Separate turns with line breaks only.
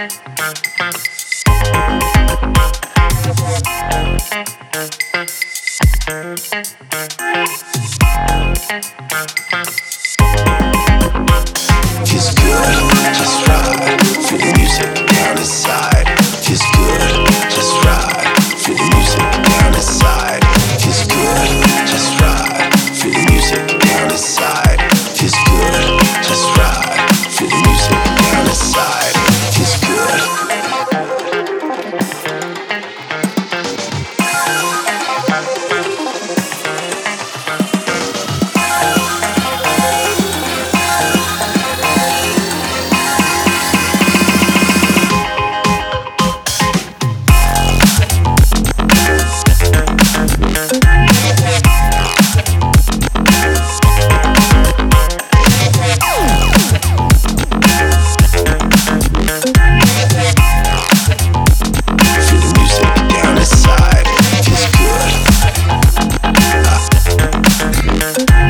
Feels good. Just Thank you.